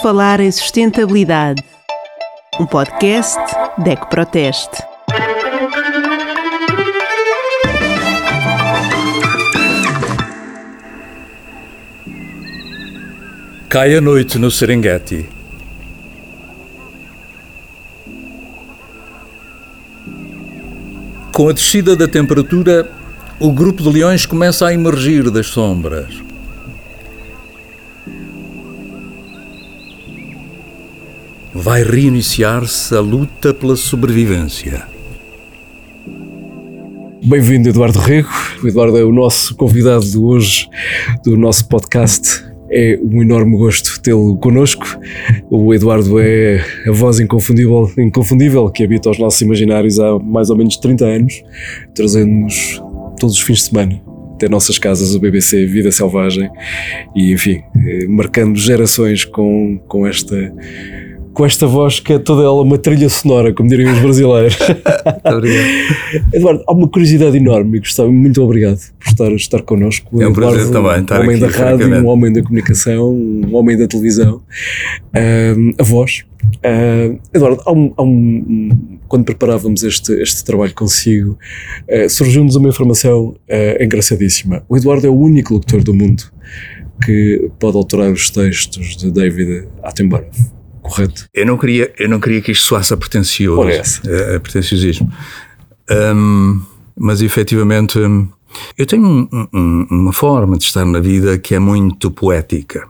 Falar em Sustentabilidade, um podcast DEC Proteste. Cai a noite no Serengeti. Com a descida da temperatura, o grupo de leões começa a emergir das sombras. Vai reiniciar-se a luta pela sobrevivência. Bem-vindo, Eduardo Rego. O Eduardo é o nosso convidado de hoje do nosso podcast. É um enorme gosto tê-lo connosco. O Eduardo é a voz inconfundível, inconfundível que habita os nossos imaginários há mais ou menos 30 anos, trazendo-nos todos os fins de semana até nossas casas o BBC Vida Selvagem e enfim, eh, marcando gerações com, com esta com esta voz que é toda ela uma trilha sonora, como diriam os brasileiros. Eduardo, há uma curiosidade enorme gostava muito obrigado por estar, estar connosco. É um Eduardo, prazer também estar um homem aqui, da rádio, um homem da comunicação, um homem da televisão, a voz. Ah, Eduardo, há um- há um- quando preparávamos este, este trabalho consigo, ah, surgiu-nos uma informação ah, engraçadíssima. O Eduardo é o único locutor do mundo que pode alterar os textos de David Attenborough, correto? Eu não queria, eu não queria que isto soasse a pretencioso, Ora, essa. a, a pretenciosismo. Hum, mas efetivamente hum, eu tenho um- um- uma forma de estar na vida que é muito poética.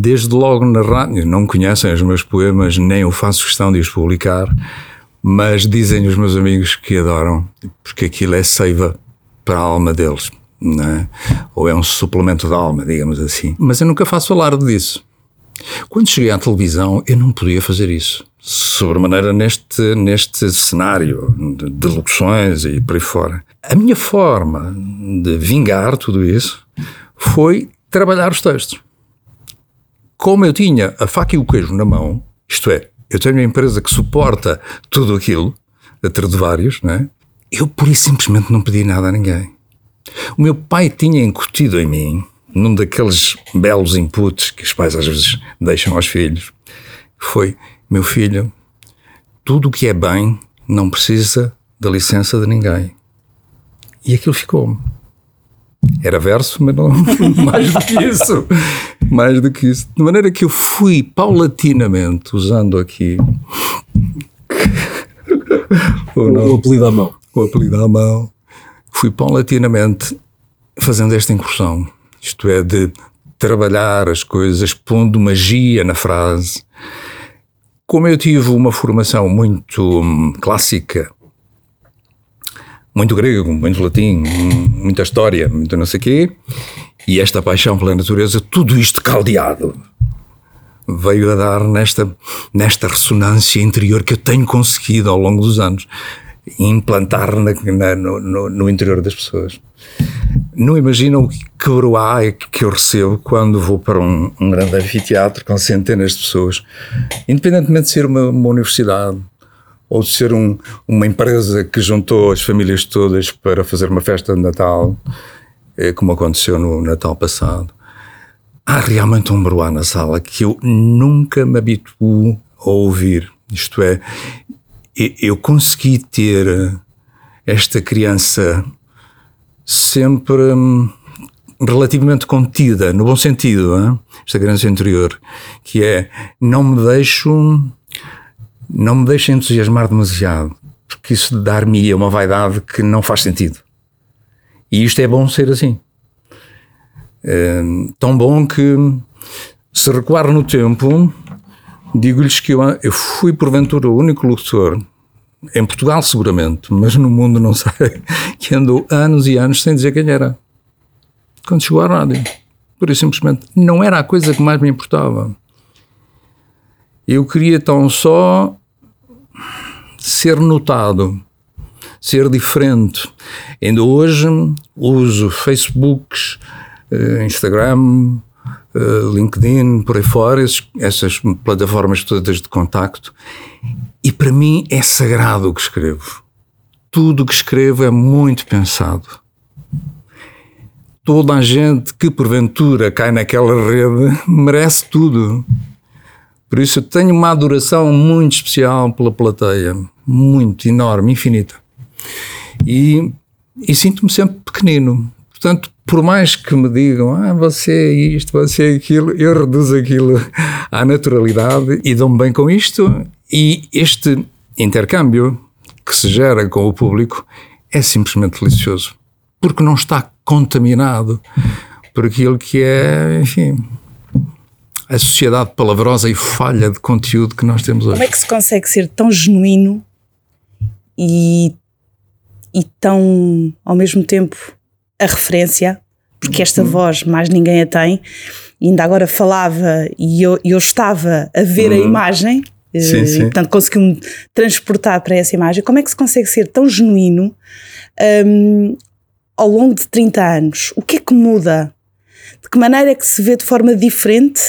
Desde logo na rádio, não conhecem os meus poemas, nem eu faço questão de os publicar, mas dizem os meus amigos que adoram, porque aquilo é seiva para a alma deles, é? ou é um suplemento da alma, digamos assim. Mas eu nunca faço alarde disso. Quando cheguei à televisão, eu não podia fazer isso. Sobremaneira neste, neste cenário de, de locuções e por aí fora. A minha forma de vingar tudo isso foi trabalhar os textos. Como eu tinha a faca e o queijo na mão, isto é, eu tenho uma empresa que suporta tudo aquilo, a ter de vários, não é? eu por isso simplesmente não pedi nada a ninguém. O meu pai tinha incutido em mim, num daqueles belos inputs que os pais às vezes deixam aos filhos, foi: meu filho, tudo o que é bem não precisa da licença de ninguém. E aquilo ficou-me. Era verso, mas não mais do que isso. Mais do que isso. De maneira que eu fui paulatinamente usando aqui o o apelido à mão. o apelido à mão, fui paulatinamente fazendo esta incursão. Isto é, de trabalhar as coisas, pondo magia na frase. Como eu tive uma formação muito hum, clássica, muito grego, muito latim, muita história, muito não sei quê, e esta paixão pela natureza, tudo isto caldeado, veio a dar nesta, nesta ressonância interior que eu tenho conseguido ao longo dos anos implantar na- na- no- no interior das pessoas. Não imaginam o que quebroá que eu recebo quando vou para um, um grande anfiteatro com centenas de pessoas, independentemente de ser uma, uma universidade ou de ser um- uma empresa que juntou as famílias todas para fazer uma festa de Natal, eh, como aconteceu no Natal passado há realmente um broá na sala que eu nunca me habituo a ouvir. Isto é, eu consegui ter esta criança sempre hum, relativamente contida, no bom sentido, hã? esta criança interior, que é não me deixo não me deixo entusiasmar demasiado, porque isso dar-me uma vaidade que não faz sentido. E isto é bom ser assim tão bom que, se recuar no tempo, digo-lhes que eu, eu fui porventura o único locutor, em Portugal seguramente, mas no mundo não sei, que andou anos e anos sem dizer quem era. Quando chegou à rádio. Por isso simplesmente não era a coisa que mais me importava. Eu queria tão só ser notado, ser diferente. Ainda hoje uso Facebooks, eh, Instagram, eh, LinkedIn, por aí fora, essas plataformas todas de contacto. E para mim é sagrado o que escrevo. Tudo o que escrevo é muito pensado. Toda a gente que porventura cai naquela rede merece tudo. Por isso eu tenho uma adoração muito especial pela plateia, muito, enorme, infinita. E, e sinto-me sempre pequenino. Portanto, por mais que me digam, ah, você é isto, você é aquilo, eu reduzo aquilo à naturalidade e dou-me bem com isto. E este intercâmbio que se gera com o público é simplesmente delicioso, porque não está contaminado por aquilo que é, enfim, a sociedade palavrosa e falha de conteúdo que nós temos hoje. Como é que se consegue ser tão genuíno e, e tão, ao mesmo tempo, a referência? Porque esta uhum. voz mais ninguém a tem. E ainda agora falava e eu, eu estava a ver uhum. a imagem, sim, eh, sim. e portanto consegui-me transportar para essa imagem. Como é que se consegue ser tão genuíno um, ao longo de 30 anos? O que é que muda? De que maneira é que se vê de forma diferente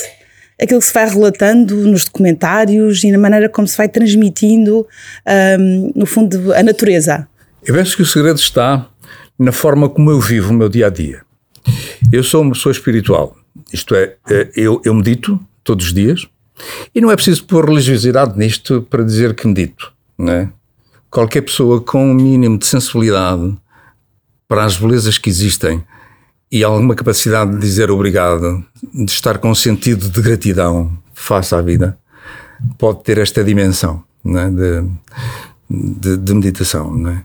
aquilo que se vai relatando nos documentários e na maneira como se vai transmitindo, um, no fundo, a natureza? Eu penso que o segredo está na forma como eu vivo o meu dia a dia. Eu sou uma pessoa espiritual, isto é, eh, eu, eu medito todos os dias e não é preciso pôr religiosidade nisto para dizer que medito, não é? Qualquer pessoa com um mínimo de sensibilidade para as belezas que existem e alguma capacidade de dizer obrigado, de estar com um sentido de gratidão face à vida, pode ter esta dimensão é? de, de, de, meditação. É?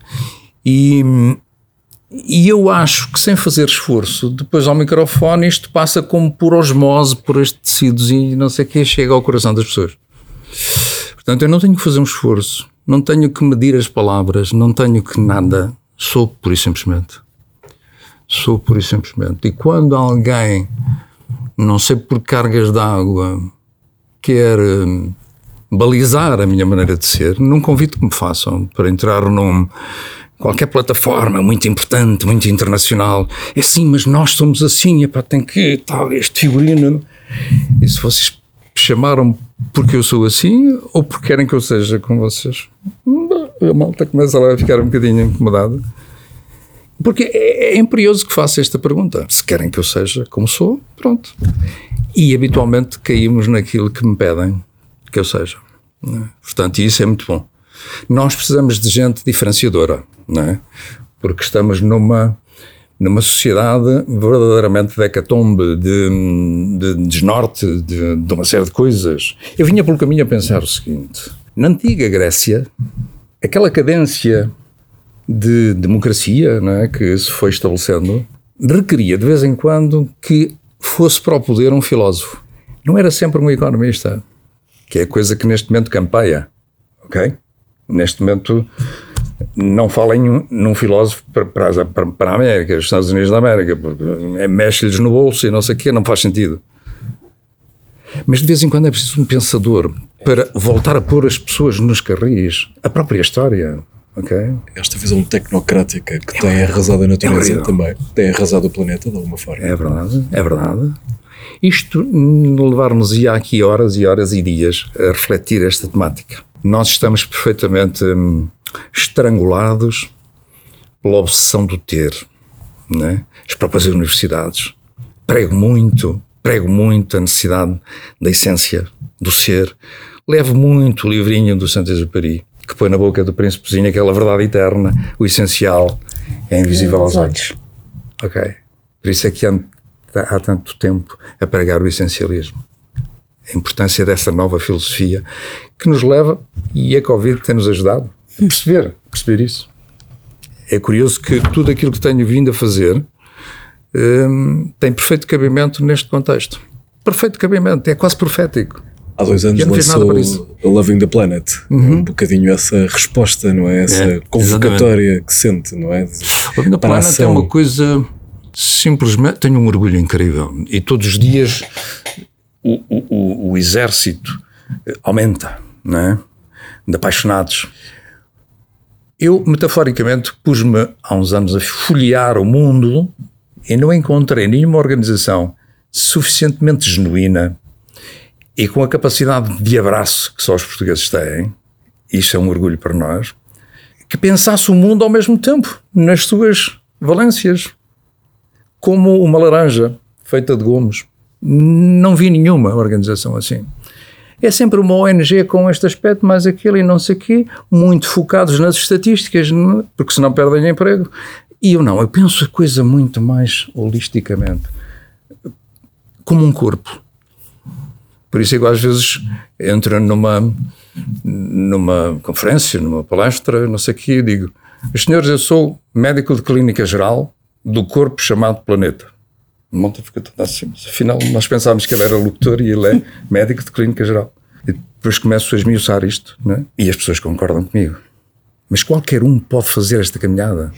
E, e eu acho que sem fazer esforço, depois ao microfone, isto passa como por osmose, por este tecidos e não sei o que, chega ao coração das pessoas. Portanto, eu não tenho que fazer um esforço, não tenho que medir as palavras, não tenho que nada, sou por e simplesmente sou pura e simplesmente. E quando alguém, não sei por cargas d'água, quer hum, balizar a minha maneira de ser, não convido que me façam para entrar num qualquer plataforma muito importante, muito internacional. É assim, mas nós somos assim, epá, tem que tal, este figurino. E se vocês chamaram porque eu sou assim ou porque querem que eu seja com vocês? A malta começa a ficar um bocadinho incomodada. Porque é, é imperioso que faça esta pergunta. Se querem que eu seja como sou, pronto. E habitualmente caímos naquilo que me pedem que eu seja. É? Portanto, isso é muito bom. Nós precisamos de gente diferenciadora, não é? Porque estamos numa numa sociedade verdadeiramente de hecatombe, de, de, de desnorte, de, de, uma série de coisas. Eu vinha pelo caminho a pensar o seguinte: na antiga Grécia, aquela cadência de democracia é, que se foi estabelecendo requeria de vez em quando que fosse para o poder um filósofo. Não era sempre um economista, que é a coisa que neste momento campeia, ok? Neste momento não falem num filósofo para, para, para, a América, os Estados Unidos da América, porque é, mexe-lhes no bolso e não sei o quê, não faz sentido. Mas de vez em quando é preciso um pensador para voltar a pôr as pessoas nos carris, a própria história. Okay. Esta visão tecnocrática que é tem arrasado a natureza é também, tem arrasado o planeta de alguma forma. É verdade, é verdade. Isto levar-nos ia aqui horas e horas e dias a refletir esta temática. Nós estamos perfeitamente hum, estrangulados pela obsessão do ter, né? as próprias universidades. Prego muito, prego muito a necessidade da essência, do ser. Levo muito o livrinho do Saint-Exupéry que põe na boca do príncipezinho aquela verdade eterna, o essencial é invisível aos olhos. Ok? Por isso é que há, há tanto tempo a pregar o essencialismo. A importância dessa nova filosofia que nos leva, e a Covid tem-nos ajudado a perceber, a perceber isso. É curioso que tudo aquilo que tenho vindo a fazer hum, tem perfeito cabimento neste contexto. Perfeito cabimento, é quase profético há dois anos lançou Loving the Planet. Uhum. Um bocadinho essa resposta, não é? Essa é, convocatória exatamente. que sente, não é? Loving the Planet é uma coisa simplesmente. Tenho um orgulho incrível. E todos os dias o, o, o exército aumenta, não é? De apaixonados. Eu, metaforicamente, pus-me há uns anos a folhear o mundo e não encontrei nenhuma organização suficientemente genuína e com a capacidade de abraço que só os portugueses têm, isso é um orgulho para nós, que pensasse o mundo ao mesmo tempo, nas suas valências, como uma laranja feita de gomos. Não vi nenhuma organização assim. É sempre uma ONG com este aspecto, mais aquele e não sei o quê, muito focados nas estatísticas, porque senão perdem emprego. E eu não, eu penso a coisa muito mais holisticamente, como um corpo. Por isso é às vezes entro numa, numa conferência, numa palestra, não sei o quê, e digo, senhores, eu sou médico de clínica geral do corpo chamado planeta. O monte fica todo assim. Afinal, nós pensávamos que ele era locutor e ele é médico de clínica geral. E depois começo a esmiuçar isto, né? e as pessoas concordam comigo. Mas qualquer um pode fazer esta caminhada.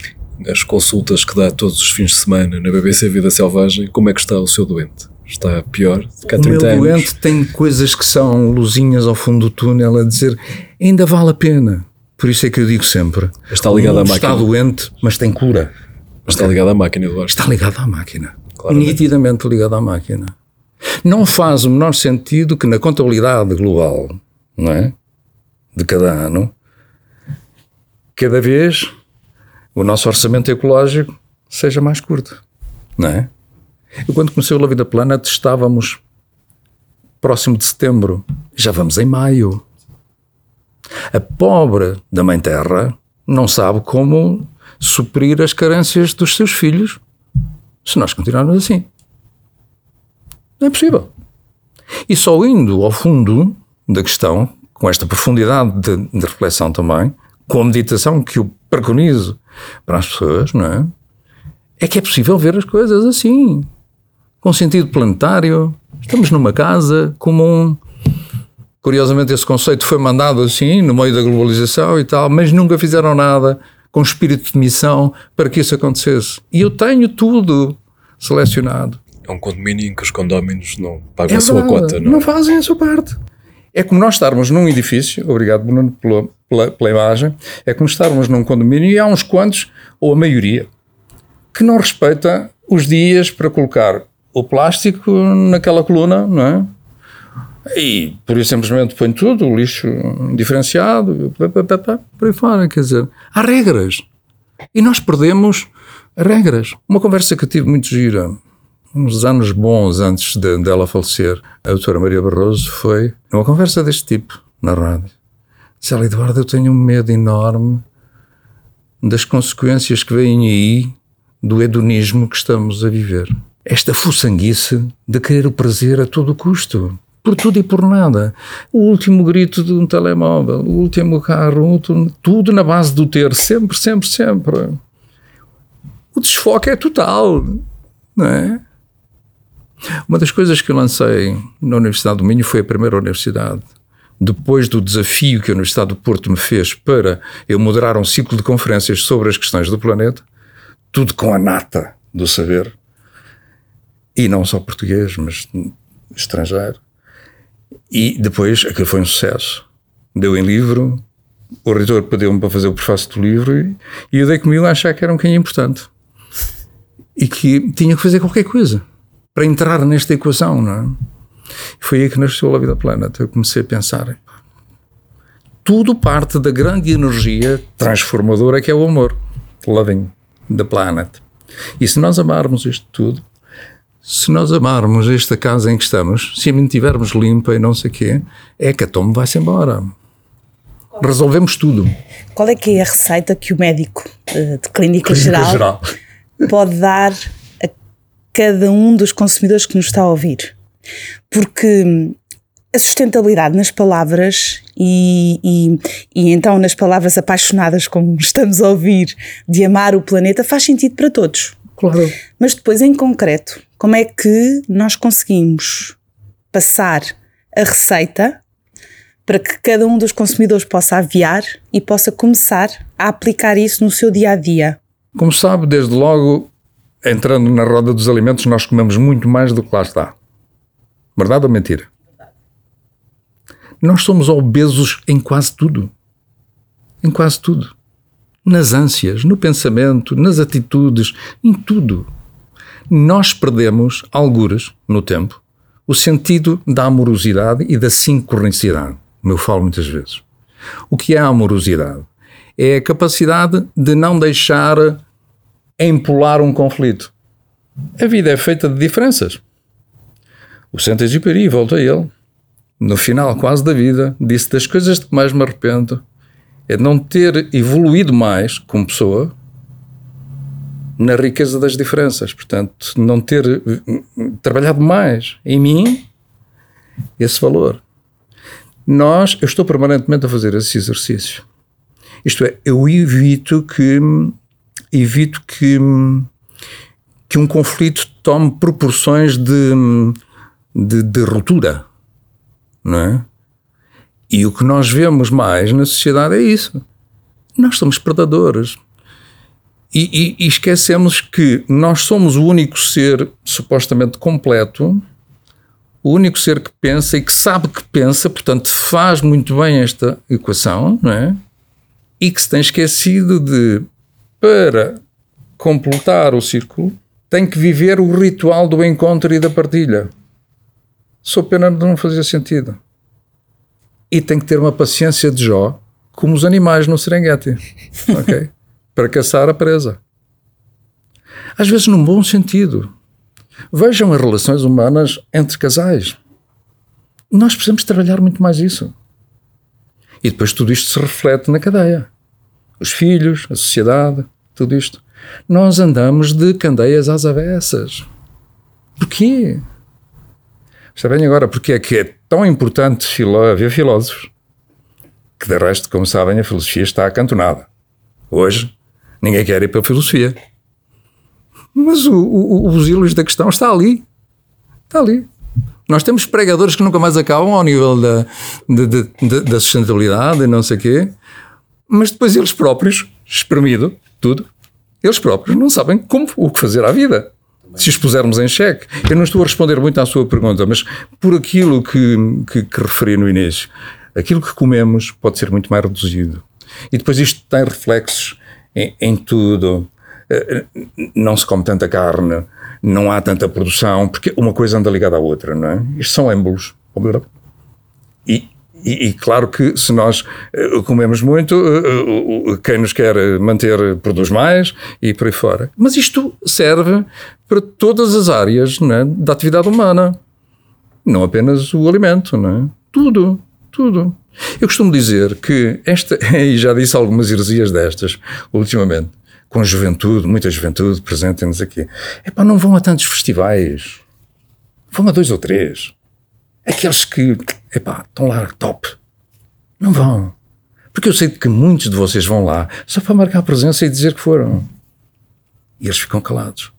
As consultas que dá todos os fins de semana na BBC Vida Selvagem, como é que está o seu doente? Está pior do que há 30 o meu anos? doente tem coisas que são luzinhas ao fundo do túnel a dizer ainda vale a pena. Por isso é que eu digo sempre: Está ligado à máquina. Está doente, mas tem cura. Mas está ligado à máquina, Eduardo. Está ligado à máquina. Claramente. Nitidamente ligado à máquina. Não faz o menor sentido que na contabilidade global, não é? De cada ano, cada vez o nosso orçamento ecológico seja mais curto, não é? Eu, quando comecei o La Vida Planet, estávamos próximo de setembro. Já vamos em maio. A pobre da Mãe Terra não sabe como suprir as carências dos seus filhos se nós continuarmos assim. Não é possível. E só indo ao fundo da questão, com esta profundidade de, de reflexão também, com a meditação que eu preconizo para as pessoas, não é? É que é possível ver as coisas assim, com sentido planetário. Estamos numa casa comum. Curiosamente, esse conceito foi mandado assim, no meio da globalização e tal, mas nunca fizeram nada com espírito de missão para que isso acontecesse. E eu tenho tudo selecionado. É um condomínio em que os condóminos não pagam É a sua verdade, cota, não, não é? fazem a sua parte. É como nós estarmos num edifício, obrigado Bruno pela, pela, pela imagem, é como estarmos num condomínio e há uns quantos, ou a maioria, que não respeita os dias para colocar o plástico naquela coluna, não é? E por isso simplesmente põe tudo, o lixo diferenciado, por aí fora. Quer dizer, há regras. E nós perdemos regras. Uma conversa que tive muito gira, uns anos bons antes de- dela falecer, a doutora Maria Barroso, foi numa conversa deste tipo, na rádio. Disse ela, Eduardo, eu tenho um medo enorme das consequências que vêm aí do hedonismo que estamos a viver. Esta fuçanguice de querer o prazer a todo custo. Por tudo e por nada. O último grito de um telemóvel, o último carro, tudo na base do ter, sempre, sempre, sempre. O desfoque é total, não é? Uma das coisas que eu lancei na Universidade do Minho foi a primeira universidade. Depois do desafio que a Universidade do Porto me fez para eu moderar um ciclo de conferências sobre as questões do planeta, tudo com a nata do saber, e não só português, mas estrangeiro. E depois aquilo foi um sucesso. Deu em livro, o reitor pediu-me para fazer o prefácio do livro e, e eu dei comigo a achar que era um bocadinho importante. E que tinha que fazer qualquer coisa para entrar nesta equação, não é? Foi aí que nasceu a Vida Planet. Eu comecei a pensar, tudo parte da grande energia transformadora que é o amor. Loving the planet. E se nós amarmos isto tudo, se nós amarmos esta casa em que estamos, se a mantivermos limpa e não sei o quê, é que a tome vai-se embora. Resolvemos tudo. Qual é que é a receita que o médico eh, de clínica, Clínica geral, geral. pode dar a cada um dos consumidores que nos está a ouvir? Porque hum, a sustentabilidade nas palavras e, e, e então nas palavras apaixonadas, como estamos a ouvir, de amar o planeta, faz sentido para todos. Claro. Mas depois, em concreto, como é que nós conseguimos passar a receita para que cada um dos consumidores possa aviar e possa começar a aplicar isso no seu dia a dia? Como sabe, desde logo, entrando na roda dos alimentos, nós comemos muito mais do que lá está. Verdade ou mentira? Nós somos obesos em quase tudo. Em quase tudo. Nas ânsias, no pensamento, nas atitudes, em tudo. Nós perdemos, algures, no tempo, o sentido da amorosidade e da sincronicidade, como eu falo muitas vezes. O que é a amorosidade? É a capacidade de não deixar empolar um conflito. A vida é feita de diferenças. O Saint-Exupéry, volta a ele. no final quase da vida, disse das coisas de que mais me arrependo é não ter evoluído mais como pessoa na riqueza das diferenças. Portanto, não ter eh, trabalhado mais em mim esse valor. Nós, eu estou permanentemente a fazer esse exercício. Isto é, eu evito que evito que que um conflito tome proporções de, de, de ruptura, não é? E o que nós vemos mais na sociedade é isso. Nós somos predadores. E, e, e, esquecemos que nós somos o único ser supostamente completo, o único ser que pensa e que sabe que pensa, portanto faz muito bem esta equação, não é? E que se tem esquecido de, para completar o círculo, tem que viver o ritual do encontro e da partilha. Sou pena de não fazer sentido. E tem que ter uma paciência de Jó, como os animais no Serengeti, ok? Para caçar a presa. Às vezes, num bom sentido. Vejam as relações humanas entre casais. Nós precisamos trabalhar muito mais isso. E depois tudo isto se reflete na cadeia. Os filhos, a sociedade, tudo isto. Nós andamos de candeias às avessas. Porquê? Bem agora porque é que é tão importante haver filósofos que, de resto, como sabem, a filosofia está acantonada. Hoje, ninguém quer ir para a filosofia. Mas o, o, os hilos da questão está ali. Está ali. Nós temos pregadores que nunca mais acabam ao nível da, de, de, de, da sustentabilidade e não sei o quê, mas depois eles próprios, espremido, tudo, eles próprios não sabem como, o que fazer à vida. Se os pusermos em xeque. Eu não estou a responder muito à sua pergunta, mas por aquilo que, que, que referi no início, aquilo que comemos pode ser muito mais reduzido. E depois isto tem reflexos em, em tudo. Eh, não se come tanta carne, não há tanta produção, porque uma coisa anda ligada à outra, não é? Isto são êmbolos. E, e, e, claro que se nós uh, comemos muito, uh, quem nos quer manter produz mais e por aí fora. Mas isto serve para todas as áreas né, da atividade humana. Não apenas o alimento, não é? Tudo, tudo. Eu costumo dizer que esta, e já disse algumas heresias destas ultimamente, com juventude, muita juventude presente-nos aqui. É pá, não vão a tantos festivais. Vão a dois ou três. Aqueles que, epá, estão lá top. Não vão. Porque eu sei que muitos de vocês vão lá só para marcar a presença e dizer que foram. E eles ficam calados.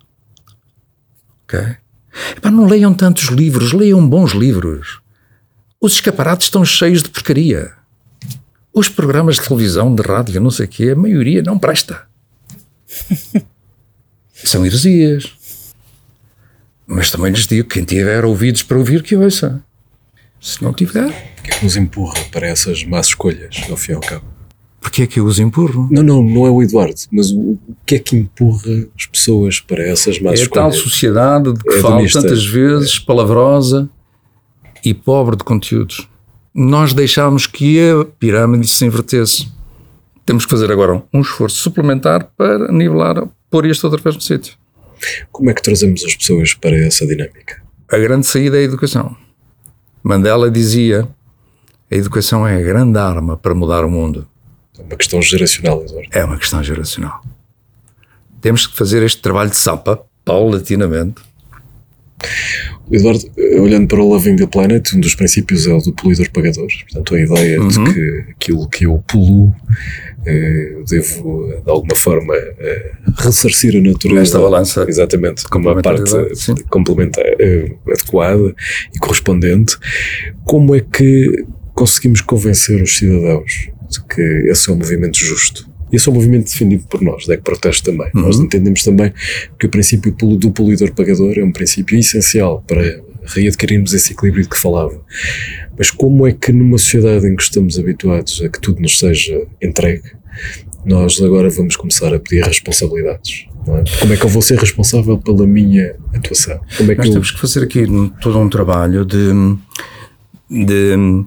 Ok? Epá, não leiam tantos livros, leiam bons livros. Os escaparates estão cheios de porcaria. Os programas de televisão, de rádio, não sei o quê, a maioria não presta. São heresias. Mas também lhes digo: quem tiver ouvidos para ouvir, que ouça. Se não tiver. O que é que nos empurra para essas más escolhas, ao fim e ao cabo? Porquê é que eu os empurro? Não, não, não é o Eduardo, mas o, que é que empurra as pessoas para essas más é escolhas? A tal sociedade de que é falo tantas vezes, é. palavrosa e pobre de conteúdos. Nós deixámos que a pirâmide se invertesse. Temos que fazer agora um esforço suplementar para nivelar, pôr isto outra vez no sítio. Como é que trazemos as pessoas para essa dinâmica? A grande saída é a educação. Mandela dizia: a educação é a grande arma para mudar o mundo. É uma questão geracional, Eduardo. É uma questão geracional. Temos que fazer este trabalho de sapa, paulatinamente. Eduardo, olhando para o Loving the Planet, um dos princípios é o do poluidor-pagador. Portanto, a ideia uhum. de que aquilo que eu poluo eh, devo, de alguma forma, eh, ressarcir a natureza. Nesta balança. Exatamente, como a parte complementar, eh, adequada e correspondente. Como é que conseguimos convencer os cidadãos de que esse é um movimento justo? Esse é um movimento defendido por nós, da que protesto também. Uhum. Nós entendemos também que o princípio do poluidor-pagador é um princípio essencial para readquirirmos esse equilíbrio de que falava. Mas como é que numa sociedade em que estamos habituados a que tudo nos seja entregue, nós agora vamos começar a pedir responsabilidades? É? Como é que eu vou ser responsável pela minha atuação? Como é que nós eu... temos que fazer aqui todo um trabalho de, de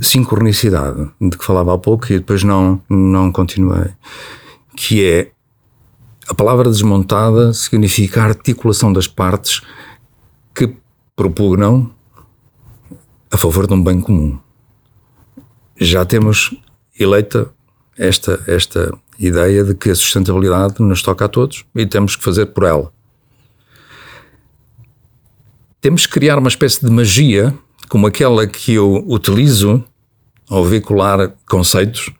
sincronicidade, de que falava há pouco e depois não, não continuei, que é a palavra desmontada significa a articulação das partes que propugnam a favor de um bem comum. Já temos eleita esta, esta ideia de que a sustentabilidade nos toca a todos e temos que fazer por ela. Temos que criar uma espécie de magia, como aquela que eu utilizo ao veicular conceitos,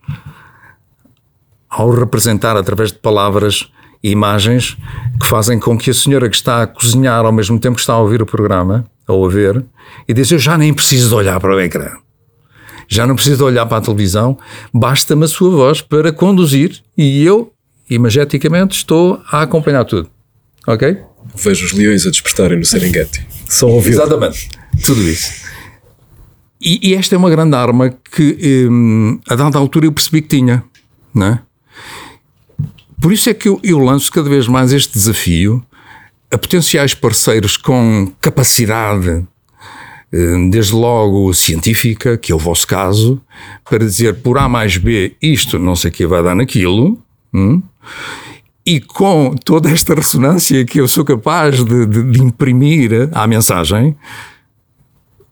ao representar através de palavras e imagens que fazem com que a senhora que está a cozinhar ao mesmo tempo que está a ouvir o programa, ou a ver, e diz: Eu já nem preciso de olhar para o ecrã já não preciso de olhar para a televisão, basta-me a sua voz para conduzir e eu, imageticamente, estou a acompanhar tudo. Ok? Vejo os leões a despertarem no Serengeti. Só ouvir. Exatamente. Tudo isso. E, e, esta é uma grande arma que, hum, a dada altura, eu percebi que tinha. Não é? Por isso é que eu, eu lanço cada vez mais este desafio a potenciais parceiros com capacidade eh, desde logo científica, que é o vosso caso, para dizer por A mais B isto não sei o que vai dar naquilo, hum? e com toda esta ressonância que eu sou capaz de, de, de, imprimir à mensagem,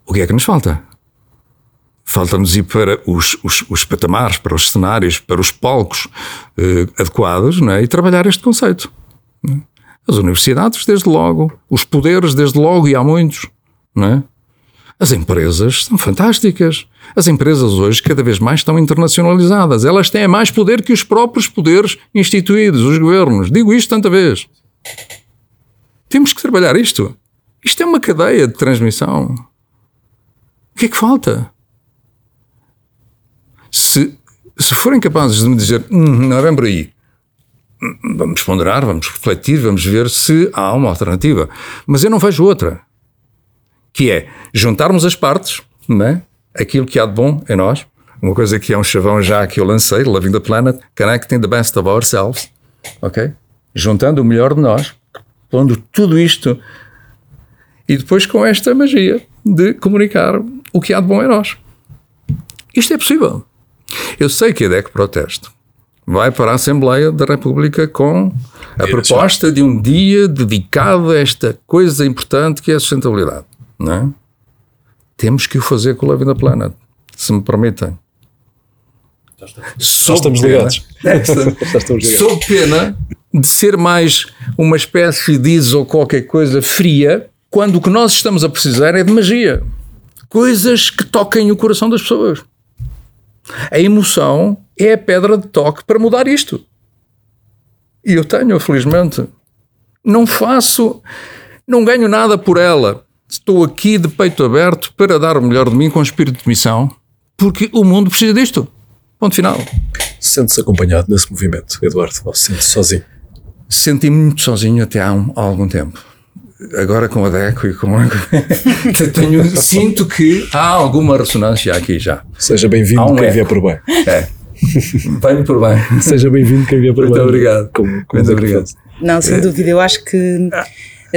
o que é que nos falta? Falta-nos ir para os, os, os, patamares, para os cenários, para os palcos eh, adequados é? e trabalhar este conceito. É? As universidades, desde logo, os poderes, desde logo, e há muitos, não é? As empresas são fantásticas. As empresas hoje cada vez mais estão internacionalizadas. Elas têm mais poder que os próprios poderes instituídos, os governos. Digo isto tanta vez. Temos que trabalhar isto. Isto é uma cadeia de transmissão. O que é que falta? Se, se forem capazes de me dizer, hum, não vem por aí, vamos ponderar, vamos refletir, vamos ver se há uma alternativa. Mas eu não vejo outra que é juntarmos as partes, né? aquilo que há de bom em nós, uma coisa que é um chavão já que eu lancei, Loving the Planet, Connecting the Best of Ourselves, ok? Juntando o melhor de nós, pondo tudo isto e depois com esta magia de comunicar o que há de bom em nós. Isto é possível. Eu sei que a DEC Protesto vai para a Assembleia da República com a proposta de um dia dedicado a esta coisa importante que é a sustentabilidade não é? Temos que o fazer com o Living the Planet, se me permitem. Já estamos ligados. Já estamos ligados. Sou pena de ser mais uma espécie de is ou qualquer coisa fria, quando o que nós estamos a precisar é de magia. Coisas que toquem o coração das pessoas. A emoção é a pedra de toque para mudar isto. E eu tenho, felizmente. Não faço, não ganho nada por ela. Estou aqui de peito aberto para dar o melhor de mim com espírito de missão, porque o mundo precisa disto. Ponto final. Sente-se acompanhado nesse movimento, Eduardo? Ou sente-se sozinho? Senti-me muito sozinho até há, um, há, algum tempo. Agora com a DECO e com tenho, sinto que há alguma ressonância aqui já. Seja bem-vindo um quem vier por bem. É. Venho por bem. Seja bem-vindo quem vier por muito bem. Obrigado. Como, como muito obrigado. Não, sem é. dúvida. Eu acho que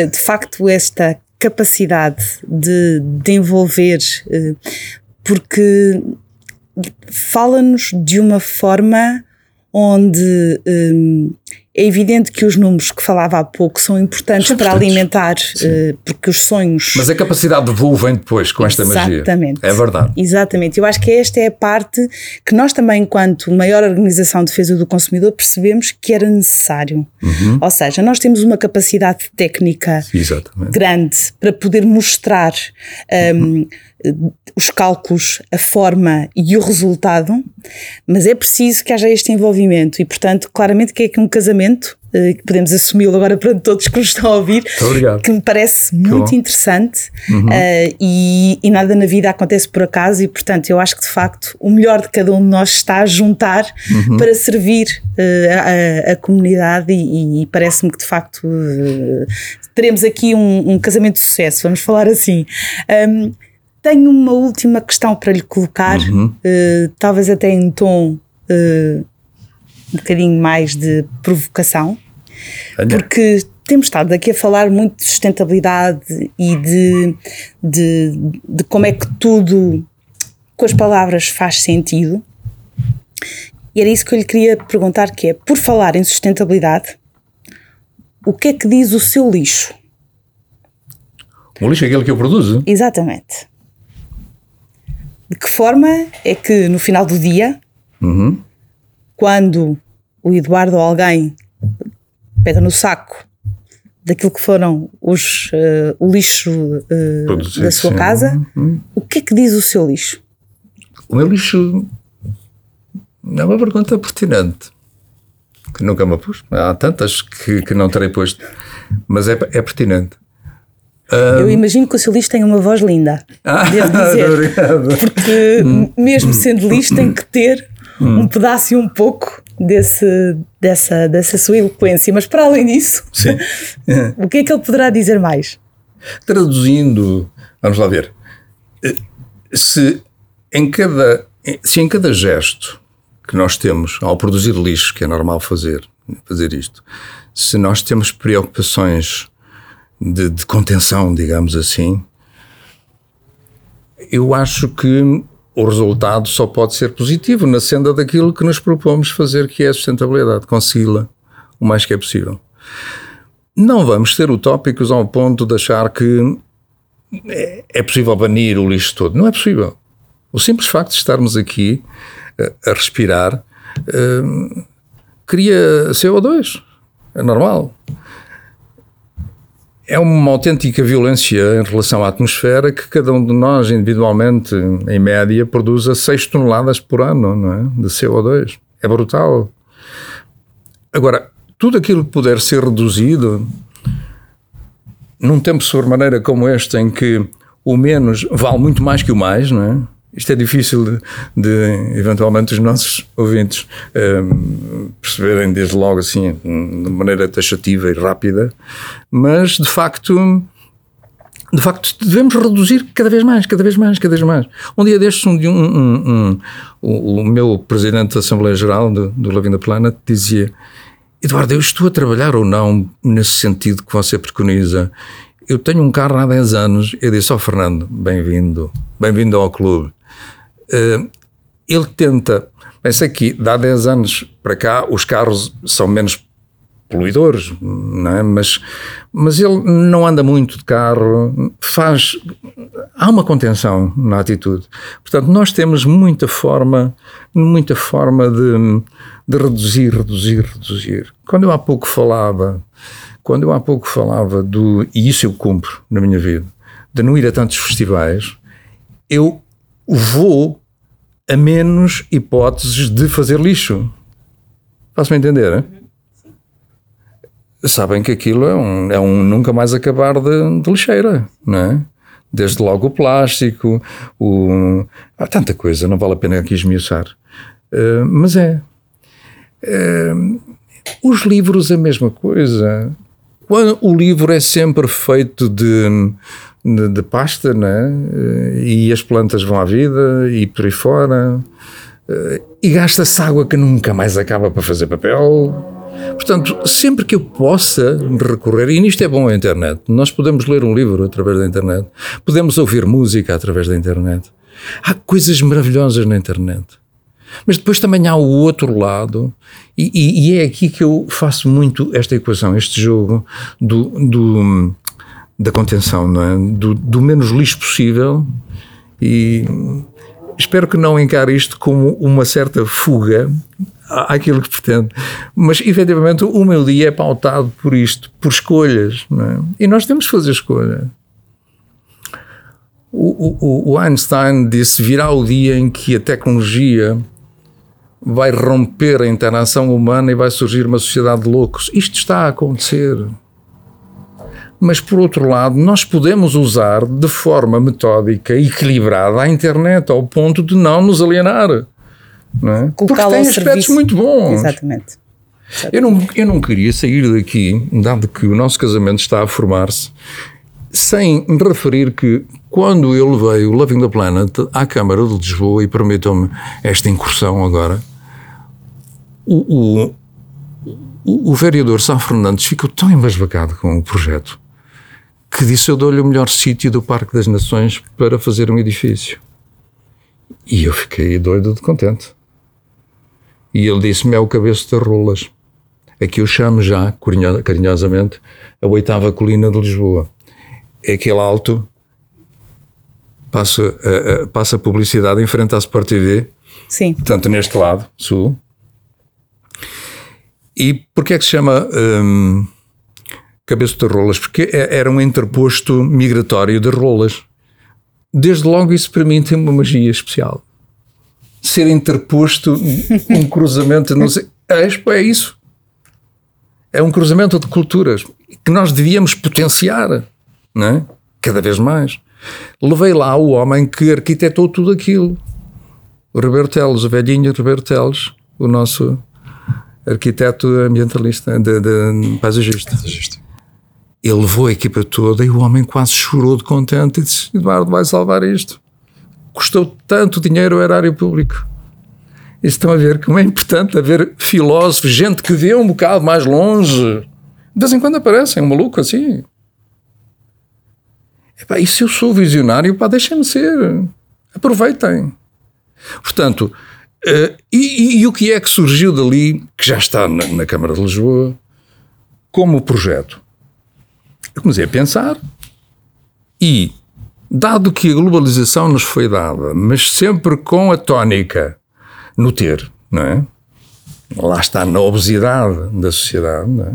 de facto esta capacidade de, de envolver, eh, porque fala-nos de uma forma onde um, é evidente que os números que falava há pouco são importantes, são para alimentar, uh, porque os sonhos. Mas a capacidade de voo vem depois com esta Exatamente. magia. Exatamente. É verdade. Exatamente. Eu acho que esta é a parte que nós também, enquanto maior organização de defesa do consumidor, percebemos que era necessário. Uhum. Ou seja, nós temos uma capacidade técnica Exatamente. grande para poder mostrar. Um, uhum os cálculos, a forma e o resultado, mas é preciso que haja este envolvimento e, portanto, claramente que é aqui um casamento, eh, que podemos assumi-lo agora para todos que nos estão a ouvir, que me parece muito interessante uhum. uh, e, e, nada na vida acontece por acaso e, portanto, eu acho que de facto o melhor de cada um de nós está a juntar uhum. para servir uh, a, a, comunidade e, e parece-me que de facto uh, teremos aqui um, um, casamento de sucesso, vamos falar assim. Um, tenho uma última questão para lhe colocar, uhum. uh, talvez até em tom um bocadinho mais de provocação, Olha. porque temos estado aqui a falar muito de sustentabilidade e de, de, de como é que tudo com as palavras faz sentido. E era isso que eu lhe queria perguntar, que é, por falar em sustentabilidade, o que é que diz o seu lixo? O lixo é aquele que eu produzo? Exatamente. de que forma é que no final do dia, Uhum. Quando o Eduardo ou alguém pega no saco daquilo que foram os, eh, o lixo Produzido, da sua sim. casa, o que é que diz o seu lixo? O meu lixo é uma pergunta pertinente. Que nunca me pus. Há tantas que, que não terei posto. Mas é, é pertinente. Eu imagino que o seu lixo tem uma voz linda, Ah, devo dizer. obrigado. Porque, mesmo sendo lixo, tem que ter um pedaço e um pouco desse, dessa, dessa sua eloquência. Mas, para além disso, o que é que ele poderá dizer mais? Traduzindo, vamos lá ver. Eh, Se em cada, se em cada gesto que nós temos ao produzir lixo, que é normal fazer, fazer isto, se nós temos preocupações de, de contenção, digamos assim, eu acho que o resultado só pode ser positivo na senda daquilo que nos propomos fazer, que é a sustentabilidade, consegui-la o mais que é possível. Não vamos ser utópicos ao ponto de achar que é, é possível banir o lixo todo. Não é possível. O simples facto de estarmos aqui eh, a respirar eh, cria CO2. É normal. É uma autêntica violência em relação à atmosfera que cada um de nós, individualmente, em média, produz a 6 toneladas por ano não é? de CO2. É brutal. Agora, tudo aquilo que puder ser reduzido, num tempo sobremaneira como este, em que o menos vale muito mais que o mais, não é? Isto é difícil de, de eventualmente, os nossos ouvintes ehm, perceberem desde logo assim, de maneira taxativa e rápida, mas de facto. De facto, devemos reduzir cada vez mais, cada vez mais, cada vez mais. Um dia destes, um, um, um, um, o, o meu presidente da Assembleia Geral do, do Living the Planet dizia: Eduardo, eu estou a trabalhar ou não nesse sentido que você preconiza? Eu tenho um carro há 10 anos. Eu disse: Ó oh, Fernando, bem-vindo, bem-vindo ao clube. Uh, ele tenta, pensa que dá 10 anos para cá os carros são menos poluidores, não é? mas, mas ele não anda muito de carro, faz. Há uma contenção na atitude. Portanto, nós temos muita forma, muita forma de, de reduzir, reduzir, reduzir. Quando eu há pouco falava, quando eu há pouco falava do, e isso eu cumpro na minha vida, de não ir a tantos festivais, eu vou a menos hipóteses de fazer lixo. Faço-me entender? Sabem que aquilo é um, é um nunca mais acabar de, de lixeira, não é? Desde logo o plástico, o, há tanta coisa, não vale a pena aqui esmiuçar. Uh, mas é. Uh, os livros, a mesma coisa. O livro é sempre feito de, de, de pasta, né? E as plantas vão à vida e por aí fora. E gasta-se água que nunca mais acaba para fazer papel. Portanto, sempre que eu possa recorrer, e nisto é bom a internet, nós podemos ler um livro através da internet, podemos ouvir música através da internet. Há coisas maravilhosas na internet. Mas depois também há o outro lado, e, e, e, é aqui que eu faço muito esta equação, este jogo do, do da contenção, é? do, do, menos lixo possível, e espero que não encare isto como uma certa fuga àquilo que pretende. Mas efetivamente o meu dia é pautado por isto, por escolhas, é? e nós temos que fazer escolha. O, o, o Einstein disse: virá o dia em que a tecnologia vai romper a interação humana e vai surgir uma sociedade de loucos. Isto está a acontecer. Mas, por outro lado, nós podemos usar de forma metódica e equilibrada a internet ao ponto de não nos alienar. Não é? Porque tem aspectos serviço. muito bons. Exatamente. Eu não, eu não queria sair daqui, dado que o nosso casamento está a formar-se, sem referir que quando eu levei o Loving the Planet à Câmara de Lisboa, e permitam-me esta incursão agora, o, o, o, o vereador São Fernandes ficou tão embasbacado com o projeto que disse: Eu dou-lhe o melhor sítio do Parque das Nações para fazer um edifício. E eu fiquei doido de contente. E ele disse-me: É o cabeço das rolas. Aqui eu chamo já, carinhosamente, a oitava colina de Lisboa. É aquele alto passa, uh, uh, passa publicidade em frente à Sport TV. Sim. Portanto, neste lado, sul. E porquê é que se chama um, cabeça de rolas? Porque é, era um interposto migratório de rolas. Desde logo isso para mim tem uma magia especial. Ser interposto um cruzamento, não sei. É, é isso. É um cruzamento de culturas que nós devíamos potenciar, não é? cada vez mais. Levei lá o homem que arquitetou tudo aquilo. O Roberto Teles, o velhinho Roberto Teles, o nosso arquiteto ambientalista, de, de paisagista. paisagista. Ele levou a equipa toda e o homem quase chorou de contente e disse: Eduardo, vai salvar isto. Custou tanto dinheiro ao erário público. E estão a ver como é importante haver filósofos, gente que vê um bocado mais longe. De vez em quando aparecem um maluco assim. Epá, e se eu sou visionário, pá, deixem-me ser. Aproveitem. Portanto, uh, e, e, e, o que é que surgiu dali, que já está na, na Câmara de Lisboa, como projeto? Eu comecei a pensar e, dado que a globalização nos foi dada, mas sempre com a tónica no ter, não é? Lá está na obesidade da sociedade, não é?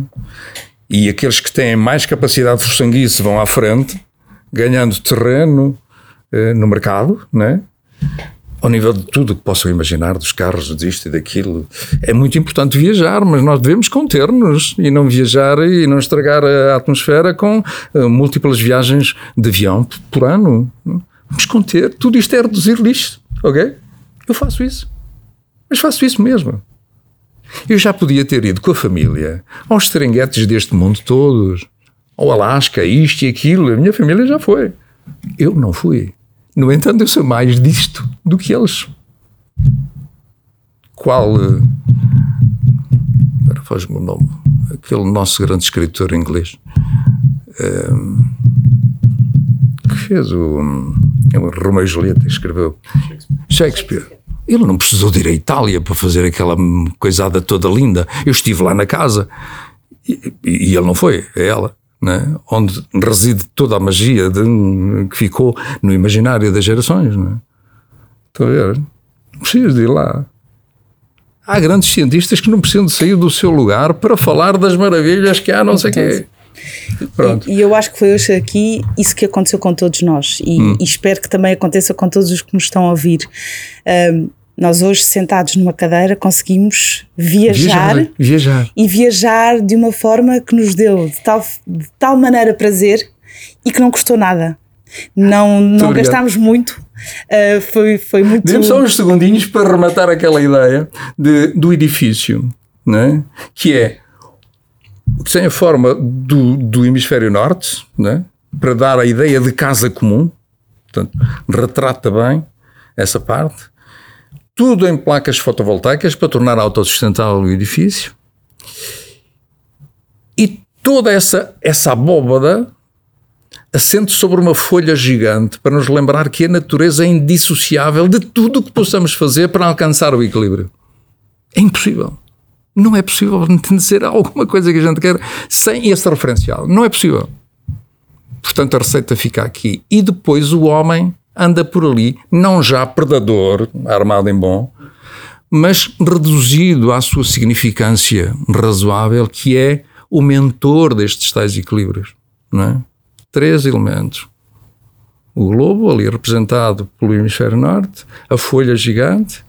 E aqueles que têm mais capacidade de sanguíce vão à frente, ganhando terreno eh, no mercado, né? Ao nível de tudo que possam imaginar, dos carros, disto e daquilo. É muito importante viajar, mas nós devemos conter-nos e não viajar e não estragar a atmosfera com uh, múltiplas viagens de avião por ano. Vamos conter. Tudo isto é reduzir lixo, ok? Eu faço isso. Mas faço isso mesmo. Eu já podia ter ido com a família aos serenguetes deste mundo todos ao Alasca, isto e aquilo. A minha família já foi. Eu não fui. No entanto, eu sou mais disto do que eles. Qual. Eh, agora faz-me o nome. Aquele nosso grande escritor inglês. Um, eh, que fez o. É o Romeu e Julieta, escreveu. Shakespeare. Ele não precisou de ir à Itália para fazer aquela coisada toda linda. Eu estive lá na casa e, e ele não foi, é ela né? onde reside toda a magia de, que ficou no imaginário das gerações. Né? Estão a ver? Precisas de ir lá. Há grandes cientistas que não precisam de sair do seu lugar para falar das maravilhas que há, não sei o quê. Pronto. E, e, eu acho que foi hoje aqui isso que aconteceu com todos nós e, hum. e, espero que também aconteça com todos os que nos estão a ouvir. Um, nós hoje, sentados numa cadeira, conseguimos viajar, viajar, viajar, e viajar de uma forma que nos deu de tal, de tal maneira prazer e que não custou nada. Não, não gastámos muito, uh, foi, foi muito. Demos só uns segundinhos para rematar aquela ideia de, do edifício, que é que tem a forma do, do hemisfério norte, né? para dar a ideia de casa comum, portanto, retrata bem essa parte tudo em placas fotovoltaicas para tornar autossustentável o edifício. E toda essa, essa abóbada assente sobre uma folha gigante para nos lembrar que a natureza é indissociável de tudo o que possamos fazer para alcançar o equilíbrio. É impossível. Não é possível dizer alguma coisa que a gente quer sem esse referencial. Não é possível. Portanto, a receita fica aqui. E depois o homem anda por ali, não já predador, armado em bom, mas reduzido à sua significância razoável, que é o mentor destes tais equilíbrios. Não é? Três elementos. O globo, ali representado pelo hemisfério norte, a folha gigante,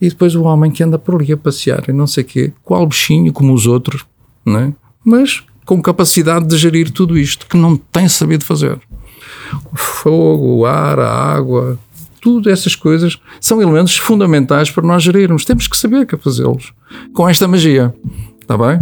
e depois o homem que anda por ali a passear e não sei quê, qual bichinho como os outros, não é? mas com capacidade de gerir tudo isto, que não tem sabido fazer o fogo, o ar, a água, tudo essas coisas são elementos fundamentais para nós gerirmos. Temos que saber que fazê-los com esta magia. Está bem?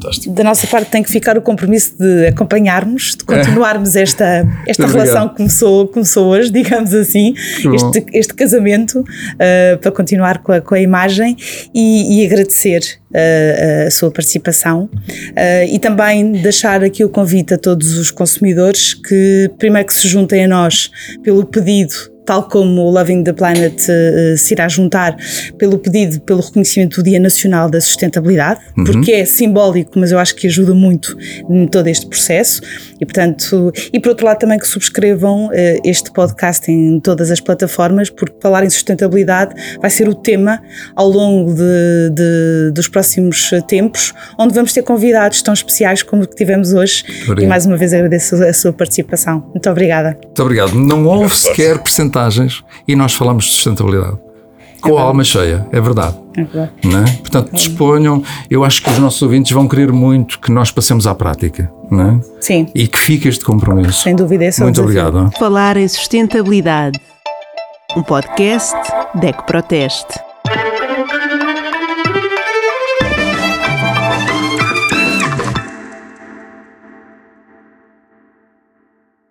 Fantástico. Da nossa parte tem que ficar o compromisso de acompanharmos, de continuarmos esta, esta relação que começou, começou hoje, digamos assim, este, este casamento, uh, para continuar com a, com a imagem e, e agradecer uh, a sua participação uh, e também deixar aqui o convite a todos os consumidores que primeiro que se juntem a nós pelo pedido tal como o Loving the Planet uh, se irá juntar pelo pedido pelo reconhecimento do Dia Nacional da Sustentabilidade, uhum. porque é simbólico, mas eu acho que ajuda muito em todo este processo. E, portanto, e por outro lado também que subscrevam uh, este podcast em todas as plataformas, porque falar em sustentabilidade vai ser o tema ao longo de, de, dos próximos tempos, onde vamos ter convidados tão especiais como o que tivemos hoje. Obrigado. E mais uma vez agradeço a sua participação. Muito obrigada. Muito obrigado. Não houve sequer percentagens e nós falamos de sustentabilidade. Com é a alma cheia, é verdade. É verdade. Não é? Portanto, disponham. Eu acho que os nossos ouvintes vão querer muito que nós passemos à prática. Não é? Sim. E que fique este compromisso. Sem dúvida, esse Muito obrigado. Falar em sustentabilidade. Um podcast DEC Proteste.